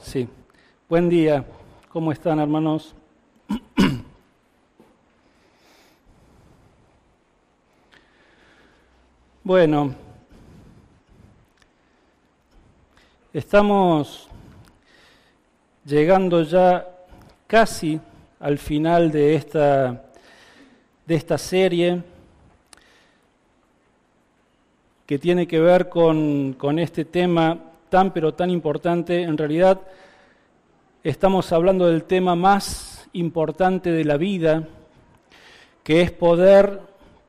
sí. Buen día. ¿Cómo están, hermanos? Bueno, estamos llegando ya casi al final de esta, de esta serie que tiene que ver con, con este tema tan pero tan importante. En realidad estamos hablando del tema más importante de la vida, que es poder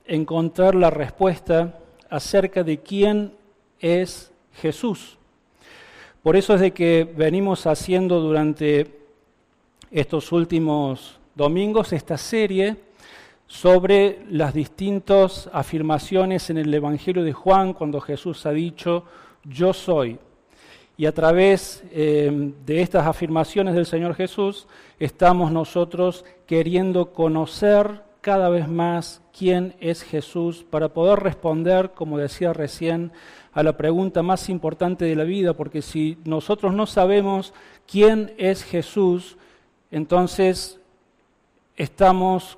encontrar la respuesta acerca de quién es Jesús. Por eso es de que venimos haciendo durante estos últimos domingos esta serie sobre las distintas afirmaciones en el Evangelio de Juan cuando Jesús ha dicho, yo soy. Y a través eh, de estas afirmaciones del Señor Jesús estamos nosotros queriendo conocer cada vez más quién es Jesús para poder responder, como decía recién, a la pregunta más importante de la vida, porque si nosotros no sabemos quién es Jesús, entonces estamos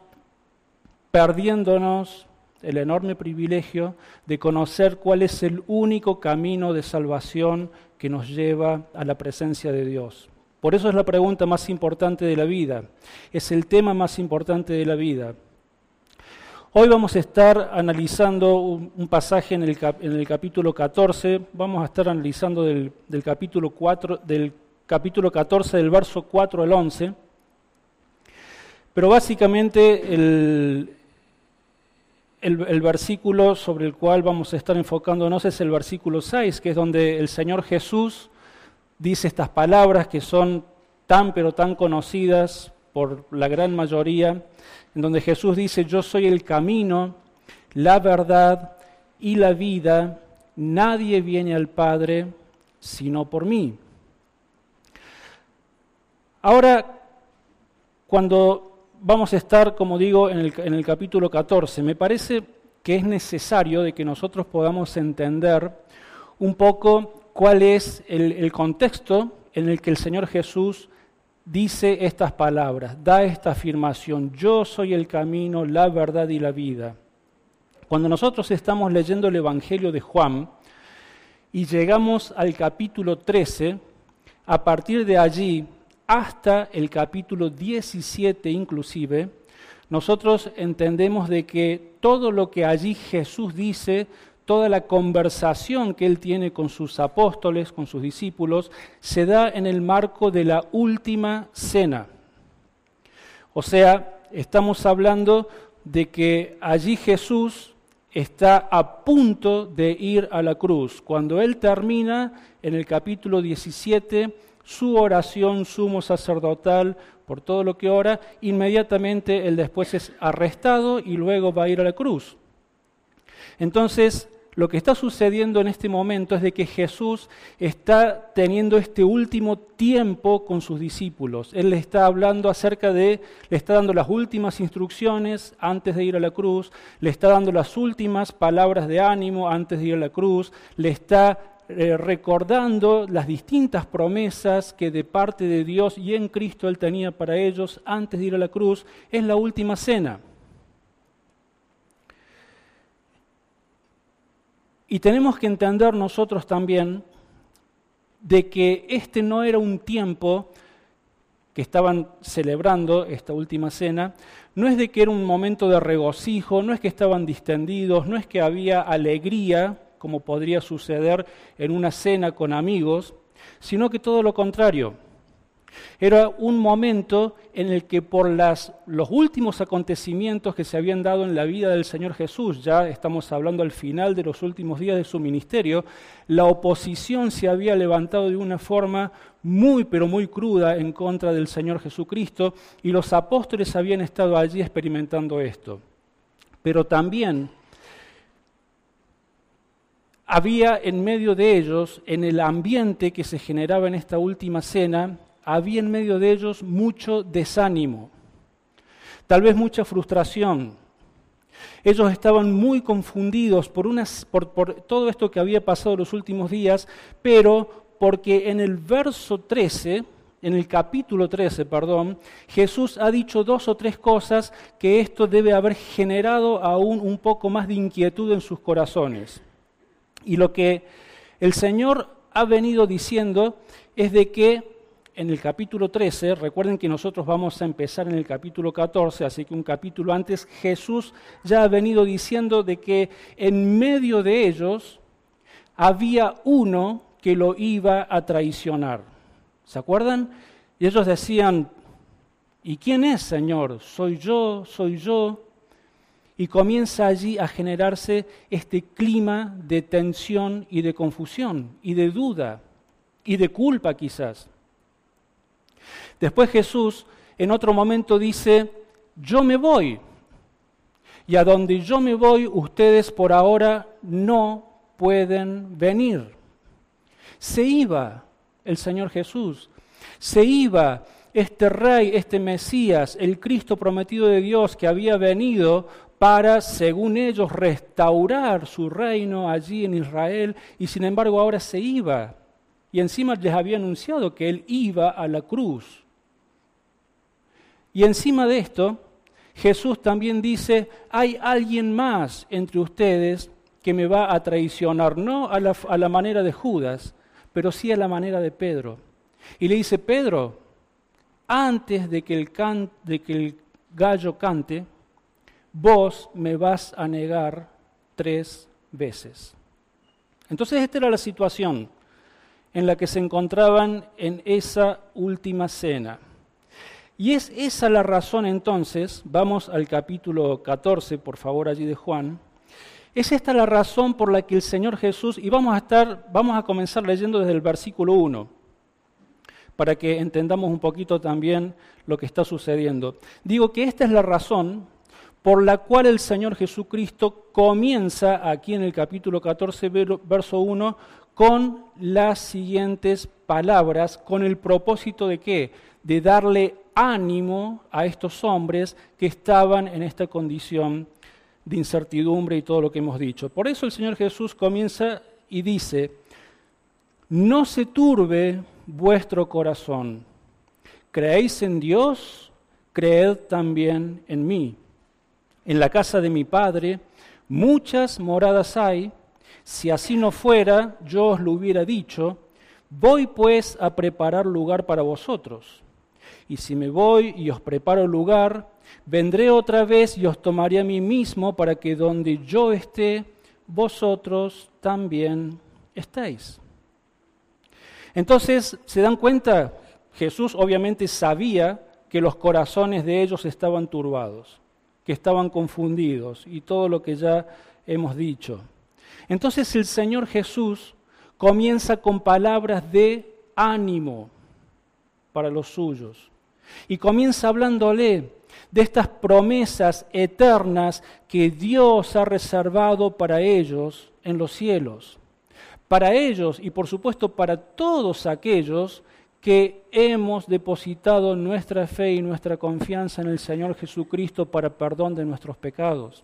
perdiéndonos el enorme privilegio de conocer cuál es el único camino de salvación que nos lleva a la presencia de Dios. Por eso es la pregunta más importante de la vida, es el tema más importante de la vida. Hoy vamos a estar analizando un, pasaje en el, capítulo 14, vamos a estar analizando del, capítulo 4, del capítulo 14, del verso 4 al 11, pero básicamente el, el, versículo sobre el cual vamos a estar enfocándonos es el versículo 6, que es donde el Señor Jesús dice estas palabras que son tan pero tan conocidas por la gran mayoría en donde Jesús dice, yo soy el camino, la verdad y la vida, nadie viene al Padre sino por mí. Ahora, cuando vamos a estar, como digo, en el, capítulo 14, me parece que es necesario de que nosotros podamos entender un poco cuál es el, el contexto en el que el Señor Jesús dice estas palabras, da esta afirmación, yo soy el camino, la verdad y la vida. Cuando nosotros estamos leyendo el Evangelio de Juan y llegamos al capítulo 13, a partir de allí hasta el capítulo 17 inclusive, nosotros entendemos de que todo lo que allí Jesús dice toda la conversación que él tiene con sus apóstoles, con sus discípulos, se da en el marco de la última cena. O sea, estamos hablando de que allí Jesús está a punto de ir a la cruz. Cuando él termina en el capítulo 17 su oración sumo sacerdotal por todo lo que ora, inmediatamente él después es arrestado y luego va a ir a la cruz. Entonces, lo que está sucediendo en este momento es de que Jesús está teniendo este último tiempo con sus discípulos. Él le está hablando acerca de, le está dando las últimas instrucciones antes de ir a la cruz, le está dando las últimas palabras de ánimo antes de ir a la cruz, le está eh, recordando las distintas promesas que de parte de Dios y en Cristo Él tenía para ellos antes de ir a la cruz. Es la última cena. Y tenemos que entender nosotros también de que este no era un tiempo que estaban celebrando esta última cena, no es de que era un momento de regocijo, no es que estaban distendidos, no es que había alegría, como podría suceder en una cena con amigos, sino que todo lo contrario. Era un momento en el que por las, los últimos acontecimientos que se habían dado en la vida del Señor Jesús, ya estamos hablando al final de los últimos días de su ministerio, la oposición se había levantado de una forma muy, pero muy cruda en contra del Señor Jesucristo y los apóstoles habían estado allí experimentando esto. Pero también había en medio de ellos, en el ambiente que se generaba en esta última cena, había en medio de ellos mucho desánimo, tal vez mucha frustración. Ellos estaban muy confundidos por, por, todo esto que había pasado los últimos días, pero porque en el verso 13, en el capítulo 13, perdón, Jesús ha dicho dos o tres cosas que esto debe haber generado aún un poco más de inquietud en sus corazones. Y lo que el Señor ha venido diciendo es de que en el capítulo 13, recuerden que nosotros vamos a empezar en el capítulo 14, así que un capítulo antes, Jesús ya ha venido diciendo de que en medio de ellos había uno que lo iba a traicionar. ¿Se acuerdan? Y ellos decían, ¿y quién es, Señor? ¿Soy yo? ¿Soy yo? Y comienza allí a generarse este clima de tensión y de confusión y de duda y de culpa quizás. Después Jesús en otro momento dice, yo me voy. Y a donde yo me voy, ustedes por ahora no pueden venir. Se iba el Señor Jesús, se iba este rey, este Mesías, el Cristo prometido de Dios que había venido para, según ellos, restaurar su reino allí en Israel, y sin embargo ahora se iba. Y encima les había anunciado que él iba a la cruz. Y encima de esto, Jesús también dice, hay alguien más entre ustedes que me va a traicionar, no a la, manera de Judas, pero sí a la manera de Pedro. Y le dice, Pedro, antes de que, el de que el gallo cante, vos me vas a negar tres veces. Entonces esta era la situación en la que se encontraban en esa última cena. Y es esa la razón entonces, vamos al capítulo 14, por favor, allí de Juan. Es esta la razón por la que el Señor Jesús, y vamos a estar, vamos a comenzar leyendo desde el versículo 1, para que entendamos un poquito también lo que está sucediendo. Digo que esta es la razón por la cual el Señor Jesucristo comienza aquí en el capítulo 14, verso 1, con las siguientes palabras, con el propósito de qué? De darle ánimo a estos hombres que estaban en esta condición de incertidumbre y todo lo que hemos dicho. Por eso el Señor Jesús comienza y dice, no se turbe vuestro corazón. ¿Creéis en Dios? Creed también en mí. En la casa de mi Padre muchas moradas hay. Si así no fuera, yo os lo hubiera dicho. Voy pues a preparar lugar para vosotros. Y si me voy y os preparo lugar, vendré otra vez y os tomaré a mí mismo para que donde yo esté, vosotros también estéis. Entonces, ¿se dan cuenta? Jesús obviamente sabía que los corazones de ellos estaban turbados, estaban confundidos y todo lo que ya hemos dicho. Entonces el Señor Jesús comienza con palabras de ánimo para los suyos. Y comienza hablándole de estas promesas eternas que Dios ha reservado para ellos en los cielos. Para ellos y por supuesto para todos aquellos que hemos depositado nuestra fe y nuestra confianza en el Señor Jesucristo para perdón de nuestros pecados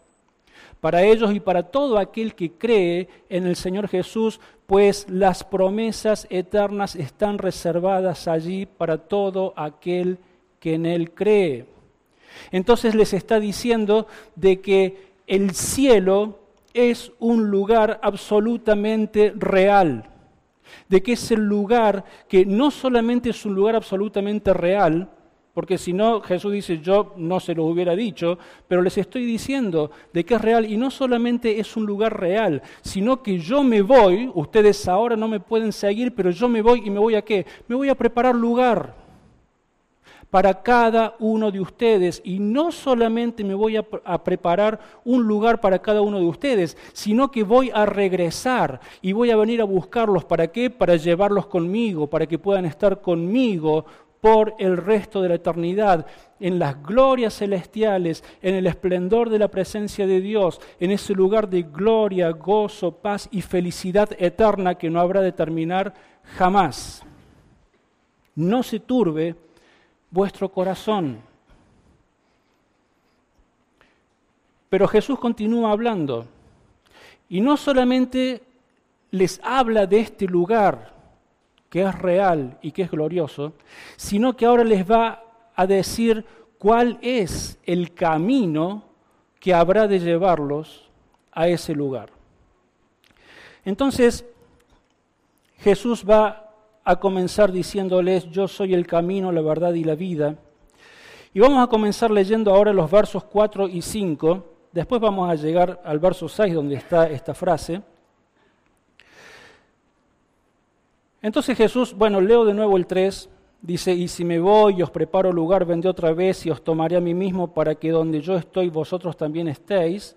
para ellos y para todo aquel que cree en el Señor Jesús, pues las promesas eternas están reservadas allí para todo aquel que en Él cree. Entonces les está diciendo de que el cielo es un lugar absolutamente real, de que es el lugar que no solamente es un lugar absolutamente real, porque si no, Jesús dice, yo no se lo hubiera dicho, pero les estoy diciendo de que es real y no solamente es un lugar real, sino que yo me voy, ustedes ahora no me pueden seguir, pero yo me voy y me voy a qué? Me voy a preparar lugar para cada uno de ustedes. Y no solamente me voy a, preparar un lugar para cada uno de ustedes, sino que voy a regresar y voy a venir a buscarlos. ¿Para qué? Para llevarlos conmigo, para que puedan estar conmigo por el resto de la eternidad, en las glorias celestiales, en el esplendor de la presencia de Dios, en ese lugar de gloria, gozo, paz y felicidad eterna que no habrá de terminar jamás. No se turbe vuestro corazón. Pero Jesús continúa hablando y no solamente les habla de este lugar, que es real y que es glorioso, sino que ahora les va a decir cuál es el camino que habrá de llevarlos a ese lugar. Entonces, Jesús va a comenzar diciéndoles, yo soy el camino, la verdad y la vida. Y vamos a comenzar leyendo ahora los versos 4 y 5. Después vamos a llegar al verso 6 donde está esta frase. Entonces Jesús, bueno, leo de nuevo el 3, dice, y si me voy y os preparo lugar, vendré otra vez y os tomaré a mí mismo para que donde yo estoy vosotros también estéis.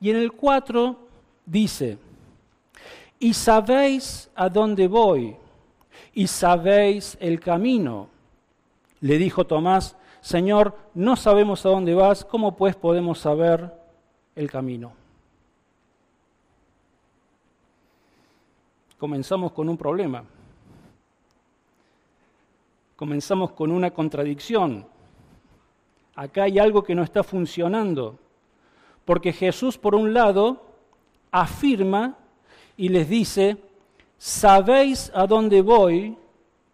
Y en el 4 dice, y sabéis a dónde voy, y sabéis el camino. Le dijo Tomás, Señor, no sabemos a dónde vas, ¿cómo pues podemos saber el camino? Comenzamos con un problema. Comenzamos con una contradicción. Acá hay algo que no está funcionando. Porque Jesús, por un lado, afirma y les dice, sabéis a dónde voy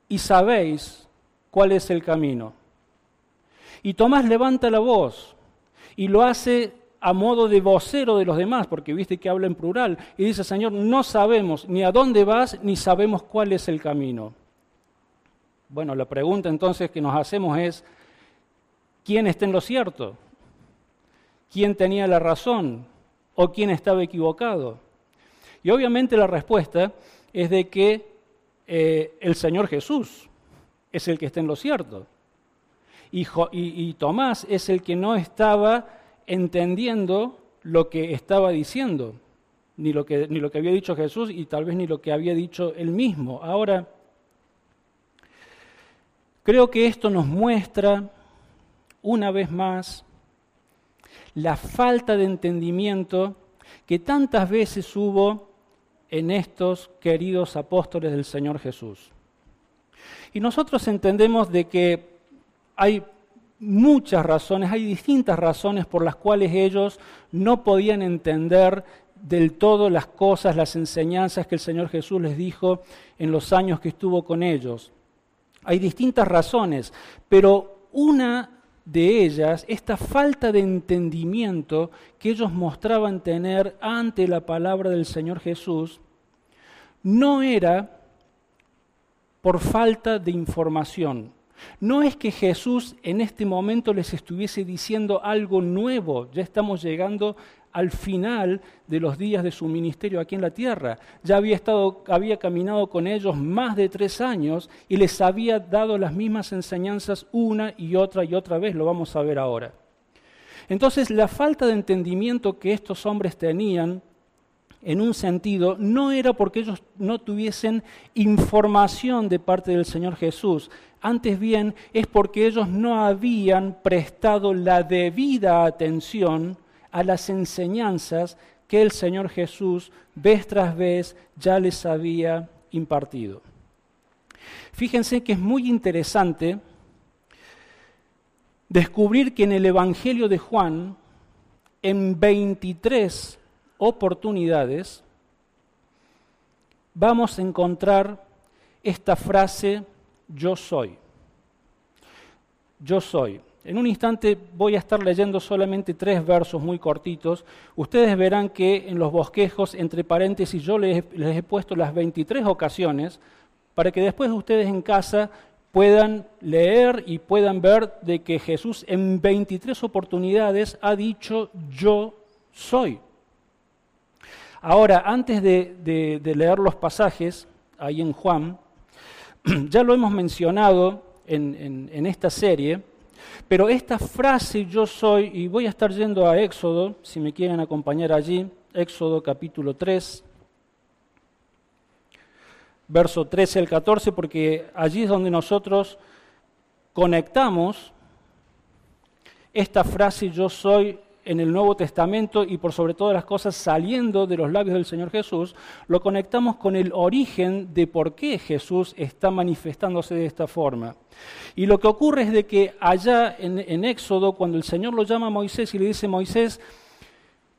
y sabéis cuál es el camino. Y Tomás levanta la voz y lo hace a modo de vocero de los demás, porque viste que habla en plural, y dice, Señor, no sabemos ni a dónde vas, ni sabemos cuál es el camino. Bueno, la pregunta entonces que nos hacemos es, ¿quién está en lo cierto? ¿Quién tenía la razón? ¿O quién estaba equivocado? Y obviamente la respuesta es de que eh, el Señor Jesús es el que está en lo cierto. Y, y Tomás es el que no estaba entendiendo lo que estaba diciendo, ni lo que, ni lo que había dicho Jesús y tal vez ni lo que había dicho él mismo. Ahora, creo que esto nos muestra una vez más la falta de entendimiento que tantas veces hubo en estos queridos apóstoles del Señor Jesús. Y nosotros entendemos de que hay muchas razones, hay distintas razones por las cuales ellos no podían entender del todo las cosas, las enseñanzas que el Señor Jesús les dijo en los años que estuvo con ellos. Hay distintas razones, pero una de ellas, esta falta de entendimiento que ellos mostraban tener ante la palabra del Señor Jesús, no era por falta de información. No es que Jesús en este momento les estuviese diciendo algo nuevo, ya estamos llegando al final de los días de su ministerio aquí en la tierra. Ya había, estado, había caminado con ellos más de tres años y les había dado las mismas enseñanzas una y otra y otra vez, lo vamos a ver ahora. Entonces la falta de entendimiento que estos hombres tenían en un sentido, no era porque ellos no tuviesen información de parte del Señor Jesús, antes bien es porque ellos no habían prestado la debida atención a las enseñanzas que el Señor Jesús vez tras vez ya les había impartido. Fíjense que es muy interesante descubrir que en el Evangelio de Juan, en 23 oportunidades, vamos a encontrar esta frase yo soy. Yo soy. En un instante voy a estar leyendo solamente tres versos muy cortitos. Ustedes verán que en los bosquejos, entre paréntesis, yo les, he puesto las 23 ocasiones para que después ustedes en casa puedan leer y puedan ver de que Jesús en 23 oportunidades ha dicho yo soy. Ahora, antes de, leer los pasajes, ahí en Juan, ya lo hemos mencionado en, esta serie, pero esta frase yo soy, y voy a estar yendo a Éxodo, si me quieren acompañar allí, Éxodo capítulo 3, verso 13 al 14, porque allí es donde nosotros conectamos esta frase yo soy en el Nuevo Testamento y por sobre todas las cosas saliendo de los labios del Señor Jesús, lo conectamos con el origen de por qué Jesús está manifestándose de esta forma. Y lo que ocurre es de que allá en, Éxodo, cuando el Señor lo llama a Moisés y le dice, Moisés,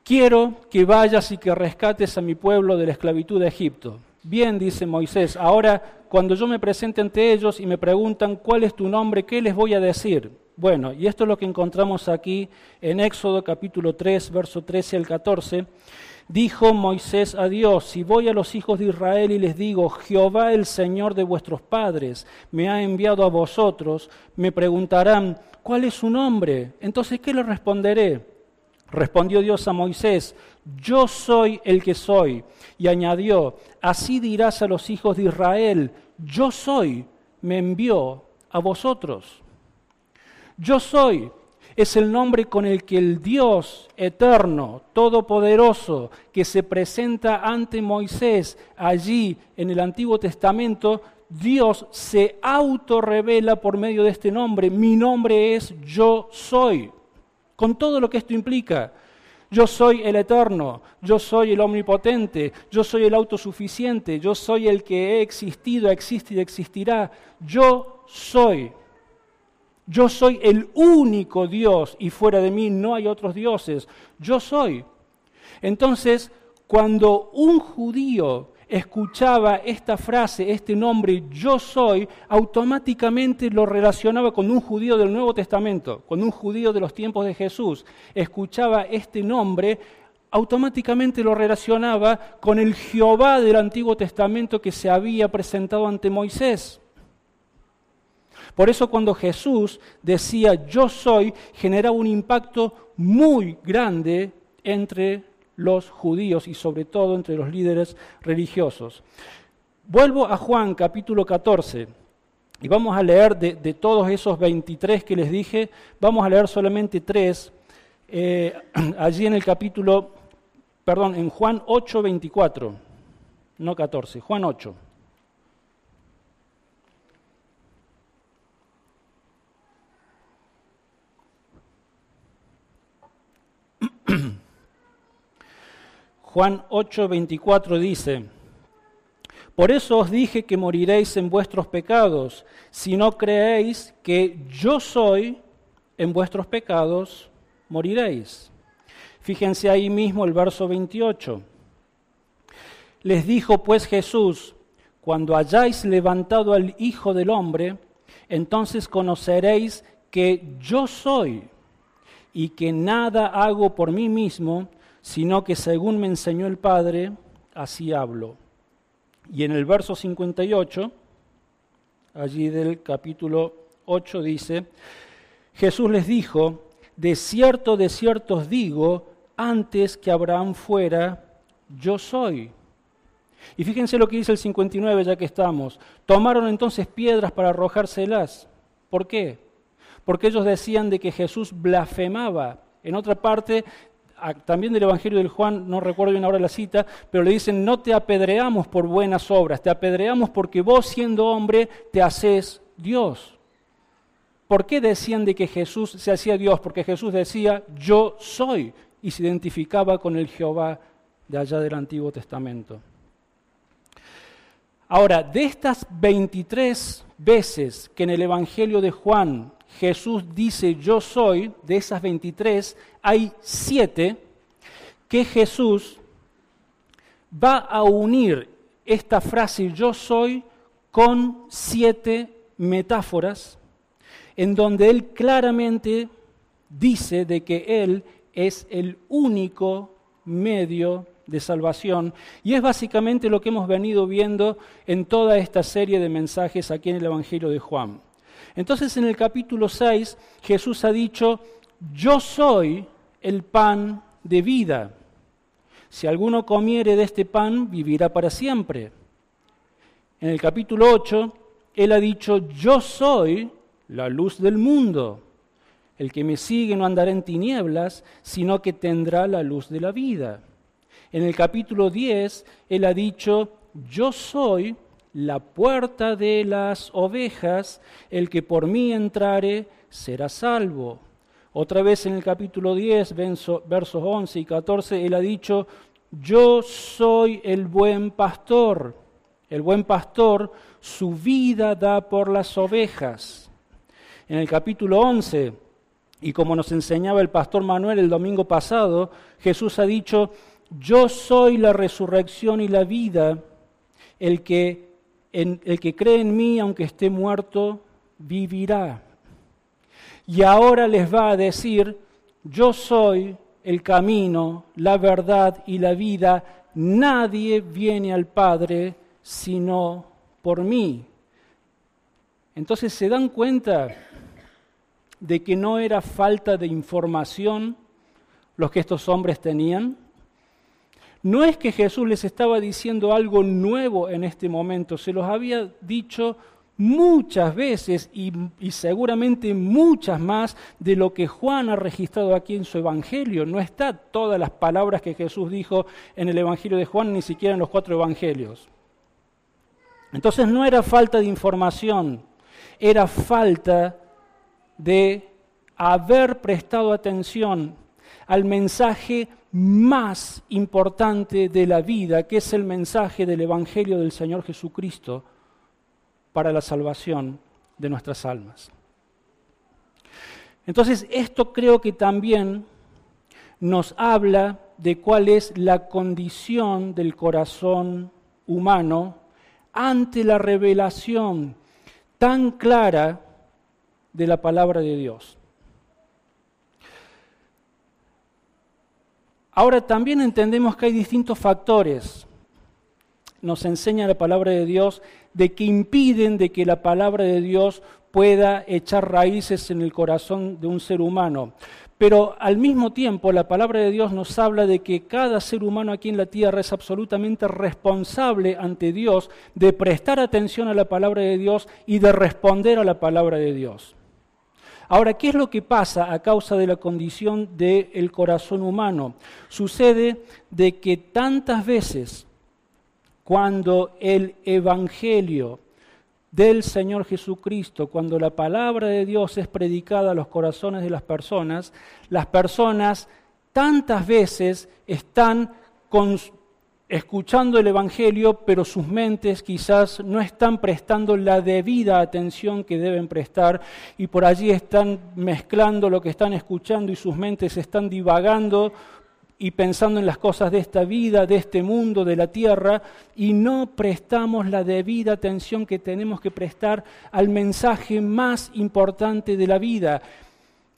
quiero que vayas y que rescates a mi pueblo de la esclavitud de Egipto. Bien, dice Moisés, ahora cuando yo me presente ante ellos y me preguntan cuál es tu nombre, ¿qué les voy a decir? Bueno, y esto es lo que encontramos aquí en Éxodo capítulo 3, verso 13 al 14. Dijo Moisés a Dios, si voy a los hijos de Israel y les digo, Jehová el Señor de vuestros padres me ha enviado a vosotros, me preguntarán, ¿cuál es su nombre? Entonces, ¿qué les responderé? Respondió Dios a Moisés, yo soy el que soy. Y añadió, así dirás a los hijos de Israel, yo soy, me envió a vosotros. Yo soy es el nombre con el que el Dios eterno, todopoderoso, que se presenta ante Moisés allí en el Antiguo Testamento, Dios se autorrevela por medio de este nombre. Mi nombre es yo soy. Con todo lo que esto implica. Yo soy el eterno, yo soy el omnipotente, yo soy el autosuficiente, yo soy el que he existido, existe y existirá. Yo soy. Yo soy el único Dios y fuera de mí no hay otros dioses. Yo soy. Entonces, cuando un judío escuchaba esta frase, este nombre, yo soy, automáticamente lo relacionaba con un judío del Nuevo Testamento, con un judío de los tiempos de Jesús. Escuchaba este nombre, automáticamente lo relacionaba con el Jehová del Antiguo Testamento que se había presentado ante Moisés. Por eso cuando Jesús decía yo soy, generaba un impacto muy grande entre los judíos y sobre todo entre los líderes religiosos. Vuelvo a Juan capítulo 14 y vamos a leer de, todos esos 23 que les dije, vamos a leer solamente tres. Eh, allí en el capítulo, perdón, en Juan 8, 24, no 14, Juan 8. Juan 8:24 dice, por eso os dije que moriréis en vuestros pecados, si no creéis que yo soy, en vuestros pecados moriréis. Fíjense ahí mismo el verso 28. Les dijo pues Jesús, cuando hayáis levantado al Hijo del Hombre, entonces conoceréis que yo soy y que nada hago por mí mismo, sino que según me enseñó el Padre, así hablo. Y en el verso 58, allí del capítulo 8 dice, Jesús les dijo, de cierto, de cierto os digo, antes que Abraham fuera, yo soy. Y fíjense lo que dice el 59, ya que estamos. Tomaron entonces piedras para arrojárselas. ¿Por qué? Porque ellos decían de que Jesús blasfemaba. En otra parte también del Evangelio del Juan, no recuerdo bien ahora la cita, pero le dicen, no te apedreamos por buenas obras, te apedreamos porque vos siendo hombre te haces Dios. ¿Por qué decían de que Jesús se hacía Dios? Porque Jesús decía, yo soy, y se identificaba con el Jehová de allá del Antiguo Testamento. Ahora, de estas 23 veces que en el Evangelio de Juan Jesús dice yo soy, de esas 23, hay siete que Jesús va a unir esta frase yo soy con siete metáforas en donde él claramente dice de que él es el único medio de salvación y es básicamente lo que hemos venido viendo en toda esta serie de mensajes aquí en el Evangelio de Juan. Entonces en el capítulo 6 Jesús ha dicho, yo soy el pan de vida. Si alguno comiere de este pan, vivirá para siempre. En el capítulo 8, Él ha dicho, yo soy la luz del mundo. El que me sigue no andará en tinieblas, sino que tendrá la luz de la vida. En el capítulo 10, Él ha dicho, yo soy la puerta de las ovejas, el que por mí entrare será salvo. Otra vez en el capítulo 10, versos 11 y 14, él ha dicho, yo soy el buen pastor. El buen pastor su vida da por las ovejas. En el capítulo 11, y como nos enseñaba el pastor Manuel el domingo pasado, Jesús ha dicho, yo soy la resurrección y la vida. el que, el que cree en mí, aunque esté muerto, vivirá. Y ahora les va a decir, yo soy el camino, la verdad y la vida. Nadie viene al Padre sino por mí. Entonces se dan cuenta de que no era falta de información los que estos hombres tenían. No es que Jesús les estaba diciendo algo nuevo en este momento, se los había dicho muchas veces y, seguramente muchas más de lo que Juan ha registrado aquí en su Evangelio. No está todas las palabras que Jesús dijo en el Evangelio de Juan, ni siquiera en los cuatro Evangelios. Entonces no era falta de información, era falta de haber prestado atención al mensaje más importante de la vida, que es el mensaje del Evangelio del Señor Jesucristo para la salvación de nuestras almas. Entonces, esto creo que también nos habla de cuál es la condición del corazón humano ante la revelación tan clara de la palabra de Dios. Ahora también entendemos que hay distintos factores, nos enseña la palabra de Dios, de que impiden de que la palabra de Dios pueda echar raíces en el corazón de un ser humano. Pero al mismo tiempo la palabra de Dios nos habla de que cada ser humano aquí en la tierra es absolutamente responsable ante Dios de prestar atención a la palabra de Dios y de responder a la palabra de Dios. Ahora, ¿qué es lo que pasa a causa de la condición del corazón humano? Sucede de que tantas veces cuando el Evangelio del Señor Jesucristo, cuando la palabra de Dios es predicada a los corazones de las personas, las personas tantas veces están escuchando el Evangelio, pero sus mentes quizás no están prestando la debida atención que deben prestar y por allí están mezclando lo que están escuchando y sus mentes están divagando y pensando en las cosas de esta vida, de este mundo, de la tierra, y no prestamos la debida atención que tenemos que prestar al mensaje más importante de la vida.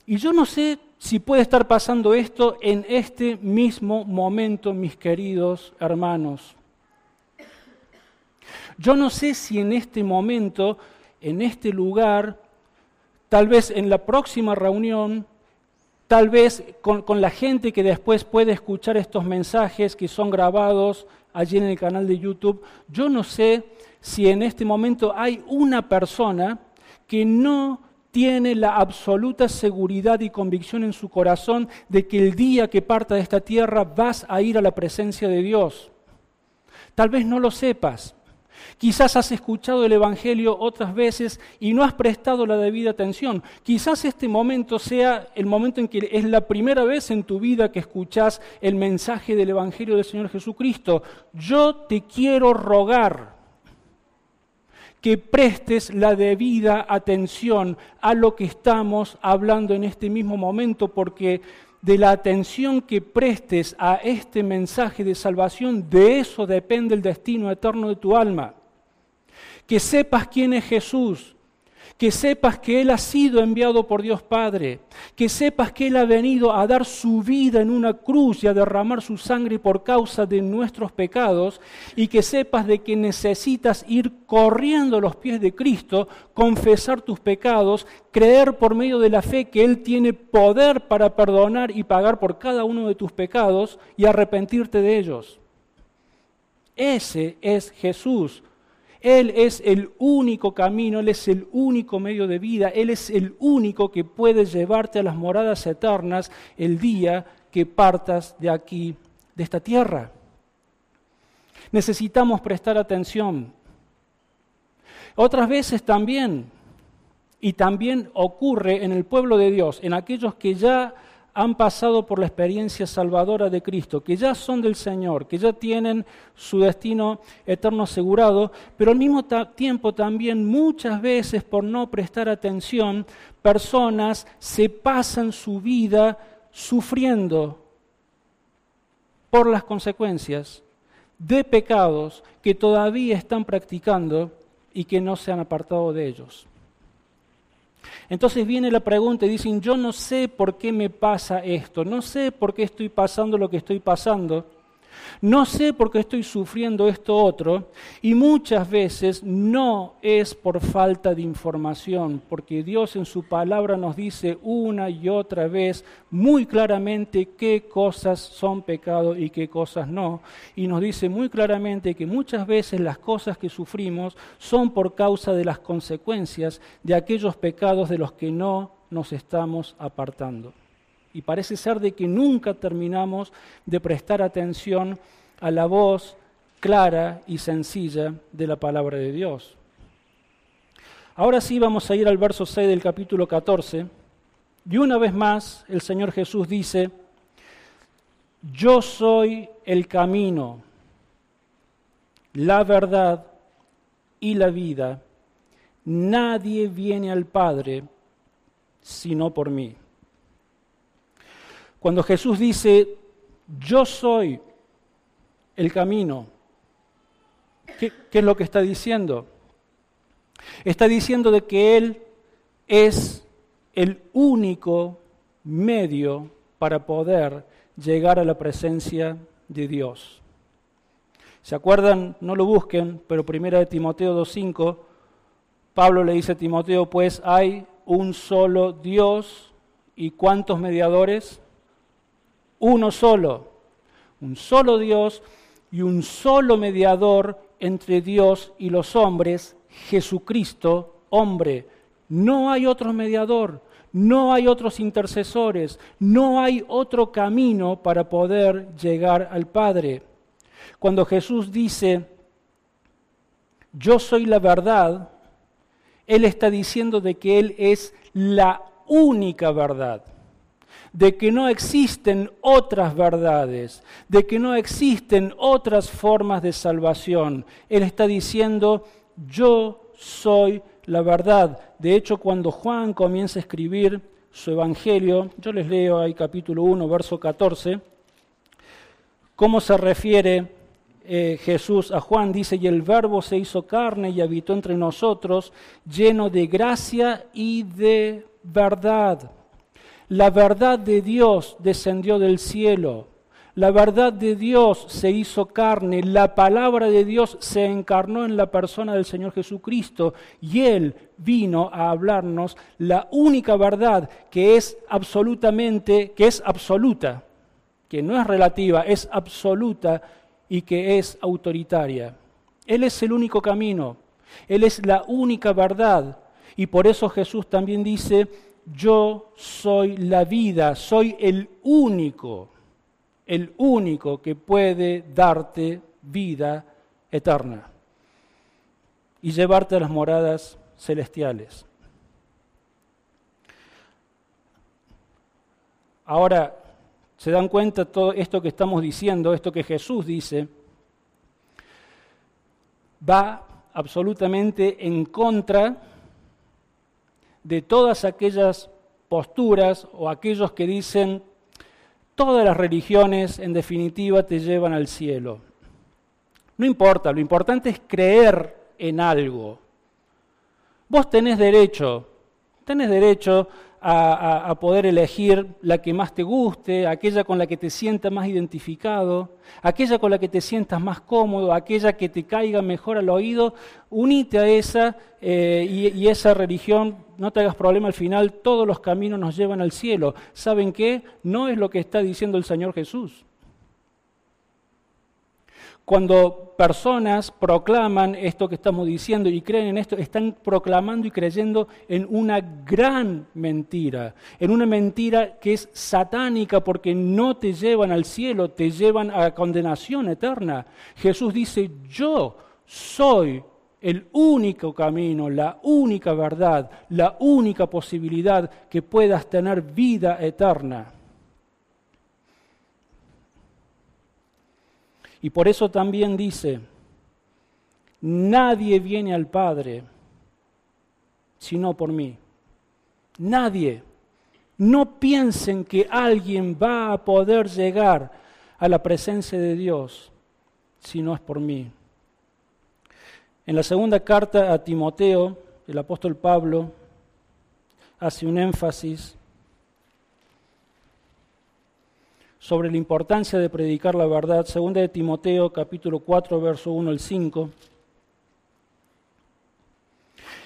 Y yo no sé si puede estar pasando esto en este mismo momento, mis queridos hermanos. Yo no sé si en este momento, en este lugar, tal vez en la próxima reunión, tal vez con, la gente que después puede escuchar estos mensajes que son grabados allí en el canal de YouTube, yo no sé si en este momento hay una persona que no tiene la absoluta seguridad y convicción en su corazón de que el día que parta de esta tierra vas a ir a la presencia de Dios. Tal vez no lo sepas, Quizás has escuchado el Evangelio otras veces y no has prestado la debida atención. Quizás este momento sea el momento en que es la primera vez en tu vida que escuchas el mensaje del Evangelio del Señor Jesucristo. Yo te quiero rogar que prestes la debida atención a lo que estamos hablando en este mismo momento, porque de la atención que prestes a este mensaje de salvación, de eso depende el destino eterno de tu alma. Que sepas quién es Jesús, que sepas que Él ha sido enviado por Dios Padre, que sepas que Él ha venido a dar su vida en una cruz y a derramar su sangre por causa de nuestros pecados, y que sepas de que necesitas ir corriendo a los pies de Cristo, confesar tus pecados, creer por medio de la fe que Él tiene poder para perdonar y pagar por cada uno de tus pecados y arrepentirte de ellos. Ese es Jesús, él es el único camino, Él es el único medio de vida, Él es el único que puede llevarte a las moradas eternas el día que partas de aquí, de esta tierra. Necesitamos prestar atención. Otras veces también, y también ocurre en el pueblo de Dios, en aquellos que ya han pasado por la experiencia salvadora de Cristo, que ya son del Señor, que ya tienen su destino eterno asegurado, pero al mismo tiempo también muchas veces por no prestar atención, personas se pasan su vida sufriendo por las consecuencias de pecados que todavía están practicando y que no se han apartado de ellos. Entonces viene la pregunta y dicen, yo no sé por qué me pasa esto, no sé por qué estoy pasando lo que estoy pasando, no sé por qué estoy sufriendo esto otro y muchas veces no es por falta de información, porque Dios en su palabra nos dice una y otra vez muy claramente qué cosas son pecado y qué cosas no. Y nos dice muy claramente que muchas veces las cosas que sufrimos son por causa de las consecuencias de aquellos pecados de los que no nos estamos apartando y parece ser de que nunca terminamos de prestar atención a la voz clara y sencilla de la palabra de Dios. Ahora sí vamos a ir al verso 6 del capítulo 14 y una vez más el Señor Jesús dice, yo soy el camino, la verdad y la vida. Nadie viene al Padre sino por mí. Cuando Jesús dice, yo soy el camino, ¿qué, es lo que está diciendo? Está diciendo de que Él es el único medio para poder llegar a la presencia de Dios. ¿Se acuerdan? No lo busquen, pero primera de Timoteo 2.5, Pablo le dice a Timoteo, pues hay un solo Dios y cuántos mediadores? Uno solo, un solo Dios y un solo mediador entre Dios y los hombres, Jesucristo, hombre. No hay otro mediador, no hay otros intercesores, no hay otro camino para poder llegar al Padre. Cuando Jesús dice, yo soy la verdad, Él está diciendo de que Él es la única verdad de que no existen otras verdades, de que no existen otras formas de salvación. Él está diciendo, yo soy la verdad. De hecho, cuando Juan comienza a escribir su evangelio, yo les leo ahí capítulo 1, verso 14, cómo se refiere eh, Jesús a Juan, dice, y el verbo se hizo carne y habitó entre nosotros, lleno de gracia y de verdad. La verdad de Dios descendió del cielo. La verdad de Dios se hizo carne. La palabra de Dios se encarnó en la persona del Señor Jesucristo. Y Él vino a hablarnos la única verdad que es absolutamente, que es absoluta, que no es relativa, es absoluta y que es autoritaria. Él es el único camino. Él es la única verdad. Y por eso Jesús también dice, yo soy la vida, soy el único, el único que puede darte vida eterna y llevarte a las moradas celestiales. Ahora, ¿se dan cuenta todo esto que estamos diciendo, esto que Jesús dice? Va absolutamente en contra de todas aquellas posturas o aquellos que dicen, todas las religiones en definitiva te llevan al cielo. No importa, lo importante es creer en algo. Vos tenés derecho, tenés derecho a, poder elegir la que más te guste, aquella con la que te sientas más identificado, aquella con la que te sientas más cómodo, aquella que te caiga mejor al oído, unite a esa eh, y, esa religión, no te hagas problema al final, todos los caminos nos llevan al cielo. ¿Saben qué? No es lo que está diciendo el Señor Jesús. Cuando personas proclaman esto que estamos diciendo y creen en esto, están proclamando y creyendo en una gran mentira, en una mentira que es satánica porque no te llevan al cielo, te llevan a condenación eterna. Jesús dice, yo soy el único camino, la única verdad, la única posibilidad que puedas tener vida eterna. Y por eso también dice, nadie viene al Padre sino por mí. Nadie. No piensen que alguien va a poder llegar a la presencia de Dios si no es por mí. En la segunda carta a Timoteo, el apóstol Pablo hace un énfasis sobre la importancia de predicar la verdad. Segunda de Timoteo, capítulo 4, verso 1 al 5.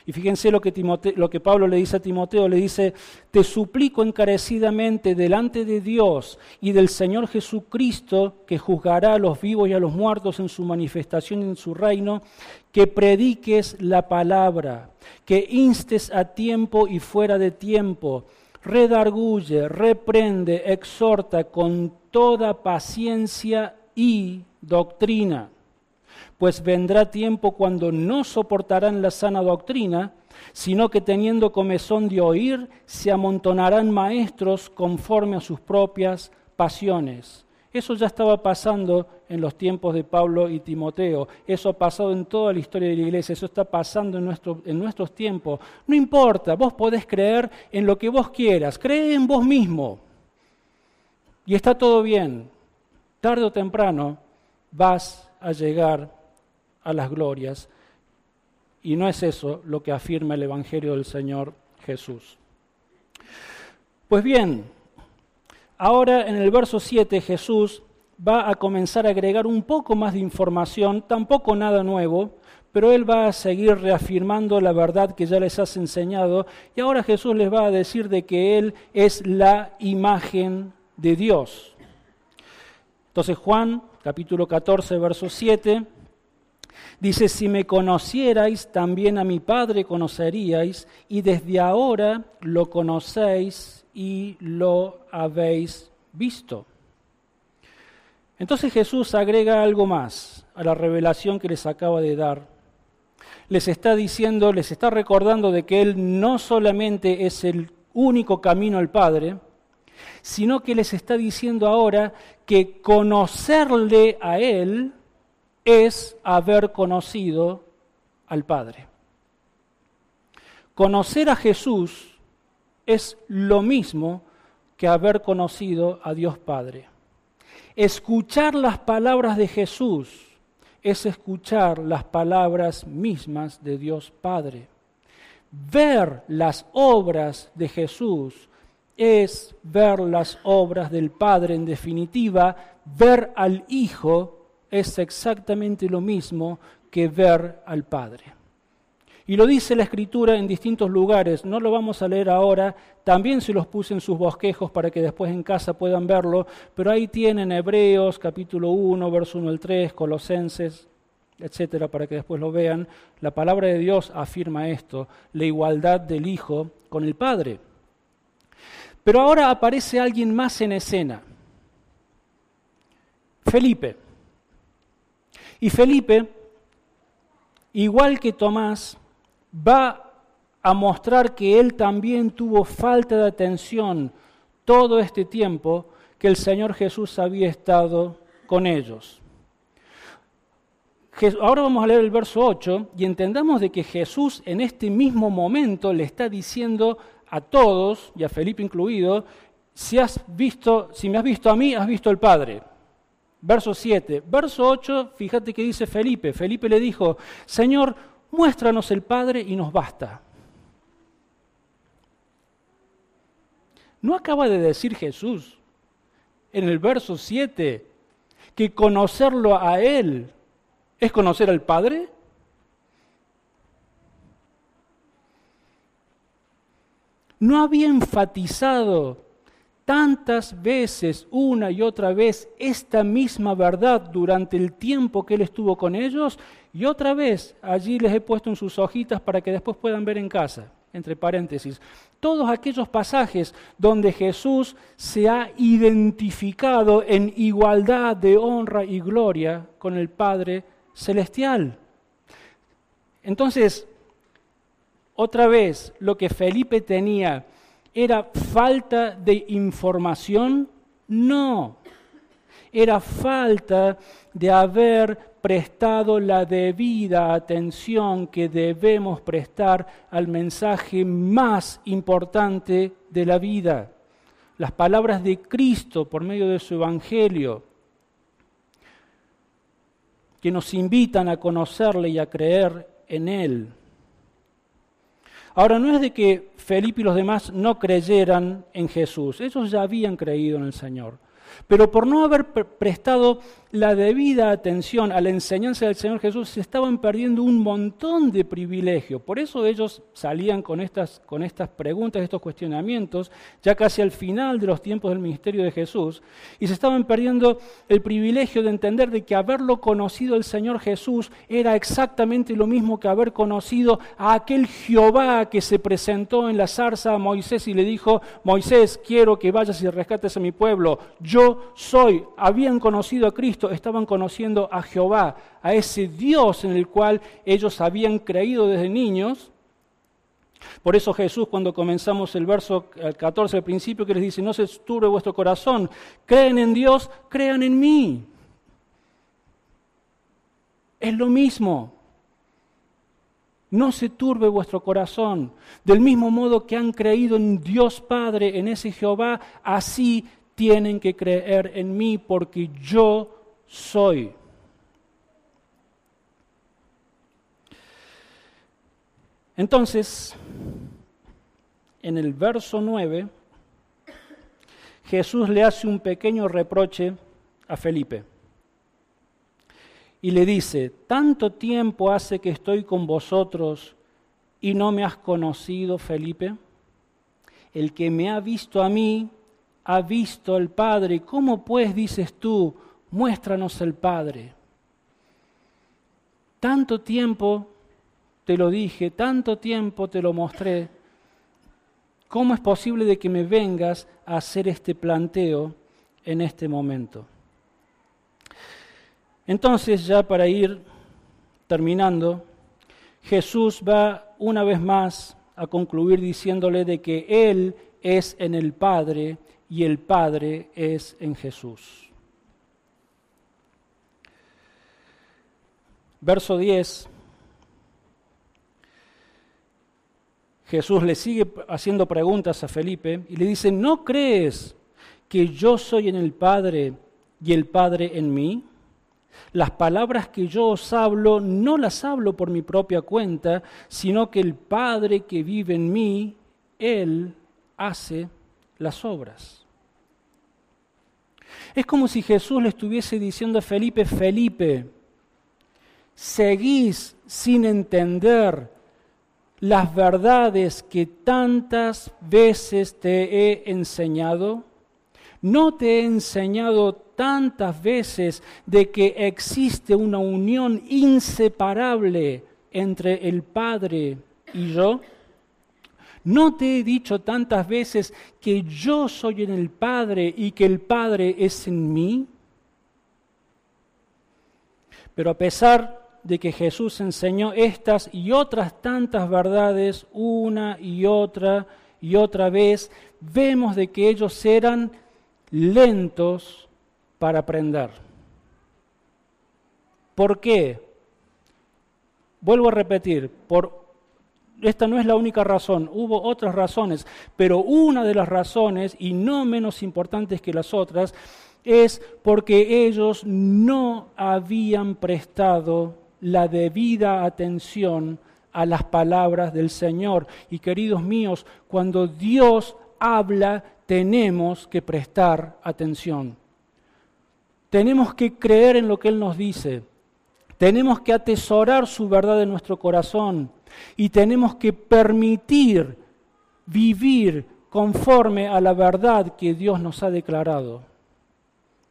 Y fíjense lo que, lo que Pablo le dice a Timoteo, le dice, te suplico encarecidamente delante de Dios y del Señor Jesucristo, que juzgará a los vivos y a los muertos en su manifestación en su reino, que prediques la palabra, que instes a tiempo y fuera de tiempo, redarguye, reprende, exhorta con toda paciencia y doctrina pues vendrá tiempo cuando no soportarán la sana doctrina, sino que teniendo comezón de oír, se amontonarán maestros conforme a sus propias pasiones. Eso ya estaba pasando en los tiempos de Pablo y Timoteo. Eso ha pasado en toda la historia de la iglesia. Eso está pasando en, nuestros tiempos. No importa, vos podés creer en lo que vos quieras. Cree en vos mismo. Y está todo bien. Tarde o temprano vas a llegar a las glorias. Y no es eso lo que afirma el Evangelio del Señor Jesús. Pues bien, ahora en el verso 7 Jesús va a comenzar a agregar un poco más de información, tampoco nada nuevo, pero él va a seguir reafirmando la verdad que ya les has enseñado y ahora Jesús les va a decir de que él es la imagen de Dios. Entonces Juan capítulo 14 verso 7 Dice, si me conocierais, también a mi Padre conoceríais, y desde ahora lo conocéis y lo habéis visto. Entonces Jesús agrega algo más a la revelación que les acaba de dar. Les está diciendo, les está recordando de que Él no solamente es el único camino al Padre, sino que les está diciendo ahora que conocerle a Él es haber conocido al Padre. Conocer a Jesús es lo mismo que haber conocido a Dios Padre. Escuchar las palabras de Jesús es escuchar las palabras mismas de Dios Padre. Ver las obras de Jesús es ver las obras del Padre. En definitiva, ver al Hijo es exactamente lo mismo que ver al Padre. Y lo dice la Escritura en distintos lugares, no lo vamos a leer ahora, también se los puse en sus bosquejos para que después en casa puedan verlo, pero ahí tienen Hebreos capítulo 1, verso 1 al 3, Colosenses, etcétera, para que después lo vean. La palabra de Dios afirma esto, la igualdad del Hijo con el Padre. Pero ahora aparece alguien más en escena, Felipe. Y Felipe, igual que Tomás, va a mostrar que él también tuvo falta de atención todo este tiempo que el Señor Jesús había estado con ellos. Ahora vamos a leer el verso 8 y entendamos de que Jesús en este mismo momento le está diciendo a todos, y a Felipe incluido, si has visto, si me has visto a mí, has visto al Padre. Verso 7. Verso 8, fíjate que dice Felipe. Felipe le dijo, Señor, muéstranos el Padre y nos basta. ¿No acaba de decir Jesús en el verso 7 que conocerlo a Él es conocer al Padre? ¿No había enfatizado tantas veces, una y otra vez, esta misma verdad durante el tiempo que Él estuvo con ellos, y otra vez allí les he puesto en sus hojitas para que después puedan ver en casa, entre paréntesis, todos aquellos pasajes donde Jesús se ha identificado en igualdad de honra y gloria con el Padre Celestial. Entonces, otra vez, lo que Felipe tenía ¿Era falta de información? No. Era falta de haber prestado la debida atención que debemos prestar al mensaje más importante de la vida, las palabras de Cristo por medio de su Evangelio. que nos invitan a conocerle y a creer en Él. Ahora, no es de que Felipe y los demás no creyeran en Jesús, ellos ya habían creído en el Señor. Pero por no haber prestado la debida atención a la enseñanza del Señor Jesús, se estaban perdiendo un montón de privilegios. Por eso ellos salían con estas, con estas preguntas, estos cuestionamientos, ya casi al final de los tiempos del ministerio de Jesús, y se estaban perdiendo el privilegio de entender de que haberlo conocido el Señor Jesús era exactamente lo mismo que haber conocido a aquel Jehová que se presentó en la zarza a Moisés y le dijo, Moisés, quiero que vayas y rescates a mi pueblo. Yo soy, habían conocido a Cristo estaban conociendo a Jehová, a ese Dios en el cual ellos habían creído desde niños. Por eso Jesús, cuando comenzamos el verso 14 al principio, que les dice, no se turbe vuestro corazón, creen en Dios, crean en mí. Es lo mismo. No se turbe vuestro corazón. Del mismo modo que han creído en Dios Padre, en ese Jehová, así tienen que creer en mí, porque yo soy. Entonces, en el verso 9, Jesús le hace un pequeño reproche a Felipe y le dice, tanto tiempo hace que estoy con vosotros y no me has conocido, Felipe. El que me ha visto a mí, ha visto al Padre. ¿Cómo pues dices tú, muéstranos el Padre. Tanto tiempo te lo dije, tanto tiempo te lo mostré. ¿Cómo es posible de que me vengas a hacer este planteo en este momento? Entonces, ya para ir terminando, Jesús va una vez más a concluir diciéndole de que Él es en el Padre y el Padre es en Jesús. Verso 10. Jesús le sigue haciendo preguntas a Felipe y le dice, ¿no crees que yo soy en el Padre y el Padre en mí? Las palabras que yo os hablo no las hablo por mi propia cuenta, sino que el Padre que vive en mí, Él hace las obras. Es como si Jesús le estuviese diciendo a Felipe, Felipe, seguís sin entender las verdades que tantas veces te he enseñado? ¿No te he enseñado tantas veces de que existe una unión inseparable entre el Padre y yo? ¿No te he dicho tantas veces que yo soy en el Padre y que el Padre es en mí? Pero a pesar de que Jesús enseñó estas y otras tantas verdades una y otra y otra vez, vemos de que ellos eran lentos para aprender. ¿Por qué? Vuelvo a repetir, por, esta no es la única razón, hubo otras razones, pero una de las razones, y no menos importantes que las otras, es porque ellos no habían prestado la debida atención a las palabras del Señor. Y queridos míos, cuando Dios habla, tenemos que prestar atención. Tenemos que creer en lo que Él nos dice. Tenemos que atesorar su verdad en nuestro corazón. Y tenemos que permitir vivir conforme a la verdad que Dios nos ha declarado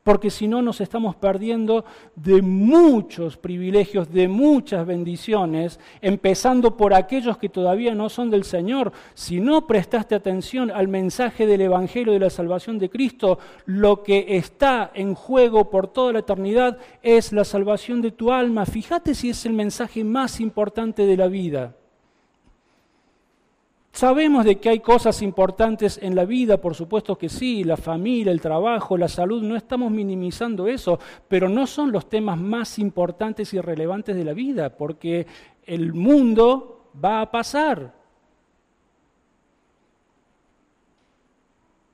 porque si no nos estamos perdiendo de muchos privilegios, de muchas bendiciones, empezando por aquellos que todavía no son del Señor. Si no prestaste atención al mensaje del Evangelio de la salvación de Cristo, lo que está en juego por toda la eternidad es la salvación de tu alma. Fíjate si es el mensaje más importante de la vida. Sabemos de que hay cosas importantes en la vida, por supuesto que sí, la familia, el trabajo, la salud, no estamos minimizando eso, pero no son los temas más importantes y relevantes de la vida, porque el mundo va a pasar.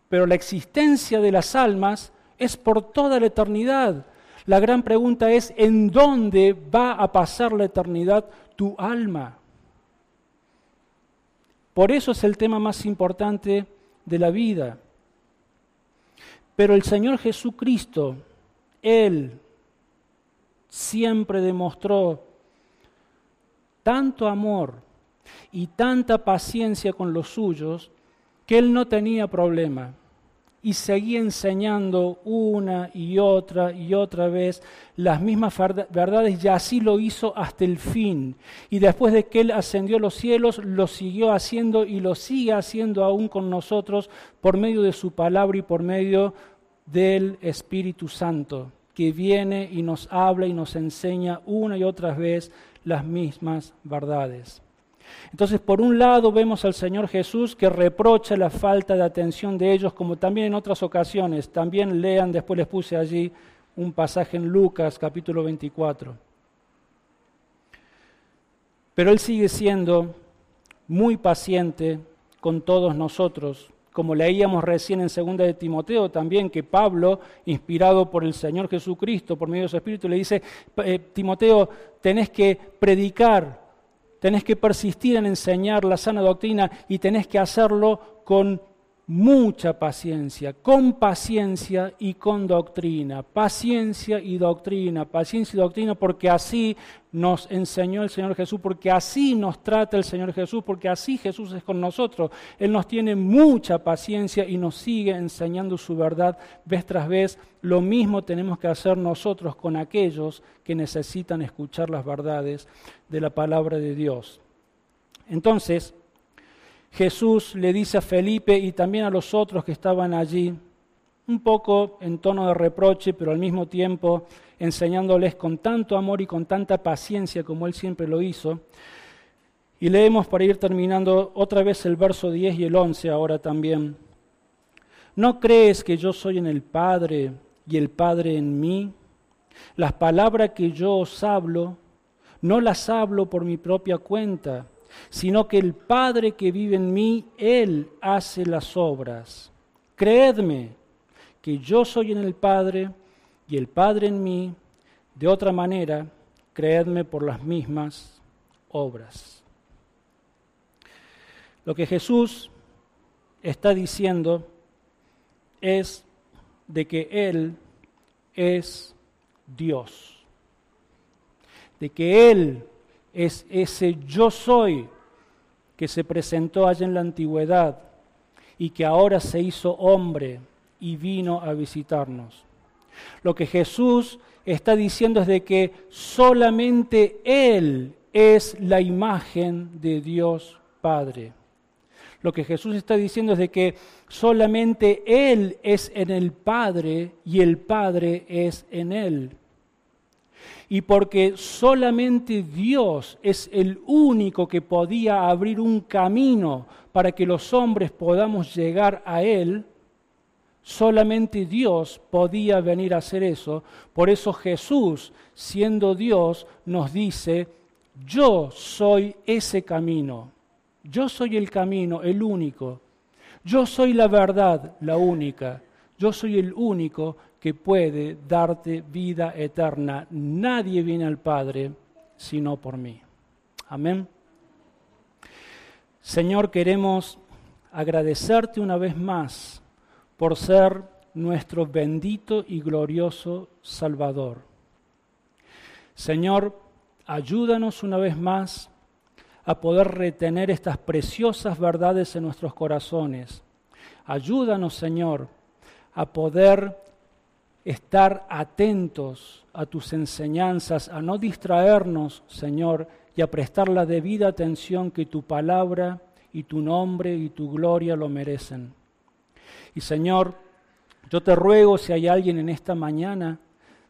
Pero la existencia de las almas es por toda la eternidad. La gran pregunta es, ¿en dónde va a pasar la eternidad tu alma? Por eso es el tema más importante de la vida. Pero el Señor Jesucristo, Él siempre demostró tanto amor y tanta paciencia con los suyos que Él no tenía problema y seguía enseñando una y otra y otra vez las mismas verdades y así lo hizo hasta el fin. Y después de que Él ascendió a los cielos, lo siguió haciendo y lo sigue haciendo aún con nosotros por medio de su palabra y por medio del Espíritu Santo, que viene y nos habla y nos enseña una y otra vez las mismas verdades. Entonces, por un lado vemos al Señor Jesús que reprocha la falta de atención de ellos, como también en otras ocasiones. También lean, después les puse allí un pasaje en Lucas capítulo 24. Pero Él sigue siendo muy paciente con todos nosotros, como leíamos recién en segunda de Timoteo también, que Pablo, inspirado por el Señor Jesucristo, por medio de su Espíritu, le dice, eh, Timoteo, tenés que predicar tenés que persistir en enseñar la sana doctrina y tenés que hacerlo con mucha paciencia, con paciencia y con doctrina, paciencia y doctrina, paciencia y doctrina, porque así nos enseñó el Señor Jesús, porque así nos trata el Señor Jesús, porque así Jesús es con nosotros. Él nos tiene mucha paciencia y nos sigue enseñando su verdad vez tras vez. Lo mismo tenemos que hacer nosotros con aquellos que necesitan escuchar las verdades de la palabra de Dios. Entonces, Jesús le dice a Felipe y también a los otros que estaban allí, un poco en tono de reproche, pero al mismo tiempo enseñándoles con tanto amor y con tanta paciencia como él siempre lo hizo. Y leemos para ir terminando otra vez el verso 10 y el 11 ahora también. ¿No crees que yo soy en el Padre y el Padre en mí? Las palabras que yo os hablo, no las hablo por mi propia cuenta sino que el Padre que vive en mí, Él hace las obras. Creedme que yo soy en el Padre y el Padre en mí, de otra manera, creedme por las mismas obras. Lo que Jesús está diciendo es de que Él es Dios, de que Él es ese yo soy que se presentó allá en la antigüedad y que ahora se hizo hombre y vino a visitarnos. Lo que Jesús está diciendo es de que solamente Él es la imagen de Dios Padre. Lo que Jesús está diciendo es de que solamente Él es en el Padre y el Padre es en Él y porque solamente Dios es el único que podía abrir un camino para que los hombres podamos llegar a Él, solamente Dios podía venir a hacer eso. Por eso Jesús, siendo Dios, nos dice, yo soy ese camino, yo soy el camino, el único, yo soy la verdad, la única, yo soy el único que puede darte vida eterna. Nadie viene al Padre sino por mí. Amén. Señor, queremos agradecerte una vez más por ser nuestro bendito y glorioso Salvador. Señor, ayúdanos una vez más a poder retener estas preciosas verdades en nuestros corazones. Ayúdanos, Señor, a poder estar atentos a tus enseñanzas, a no distraernos, Señor, y a prestar la debida atención que tu palabra y tu nombre y tu gloria lo merecen. Y Señor, yo te ruego si hay alguien en esta mañana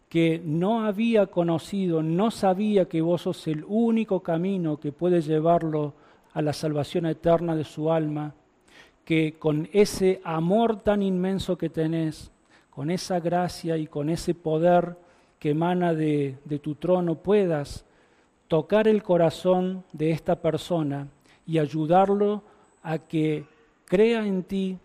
que no había conocido, no sabía que vos sos el único camino que puede llevarlo a la salvación eterna de su alma, que con ese amor tan inmenso que tenés, con esa gracia y con ese poder que emana de, de tu trono puedas tocar el corazón de esta persona y ayudarlo a que crea en ti,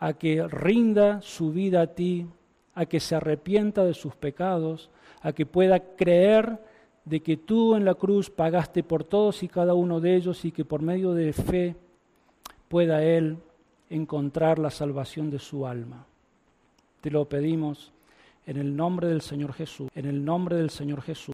a que rinda su vida a ti, a que se arrepienta de sus pecados, a que pueda creer de que tú en la cruz pagaste por todos y cada uno de ellos y que por medio de fe pueda él encontrar la salvación de su alma. Te lo pedimos en el nombre del Señor Jesús, en el nombre del Señor Jesús.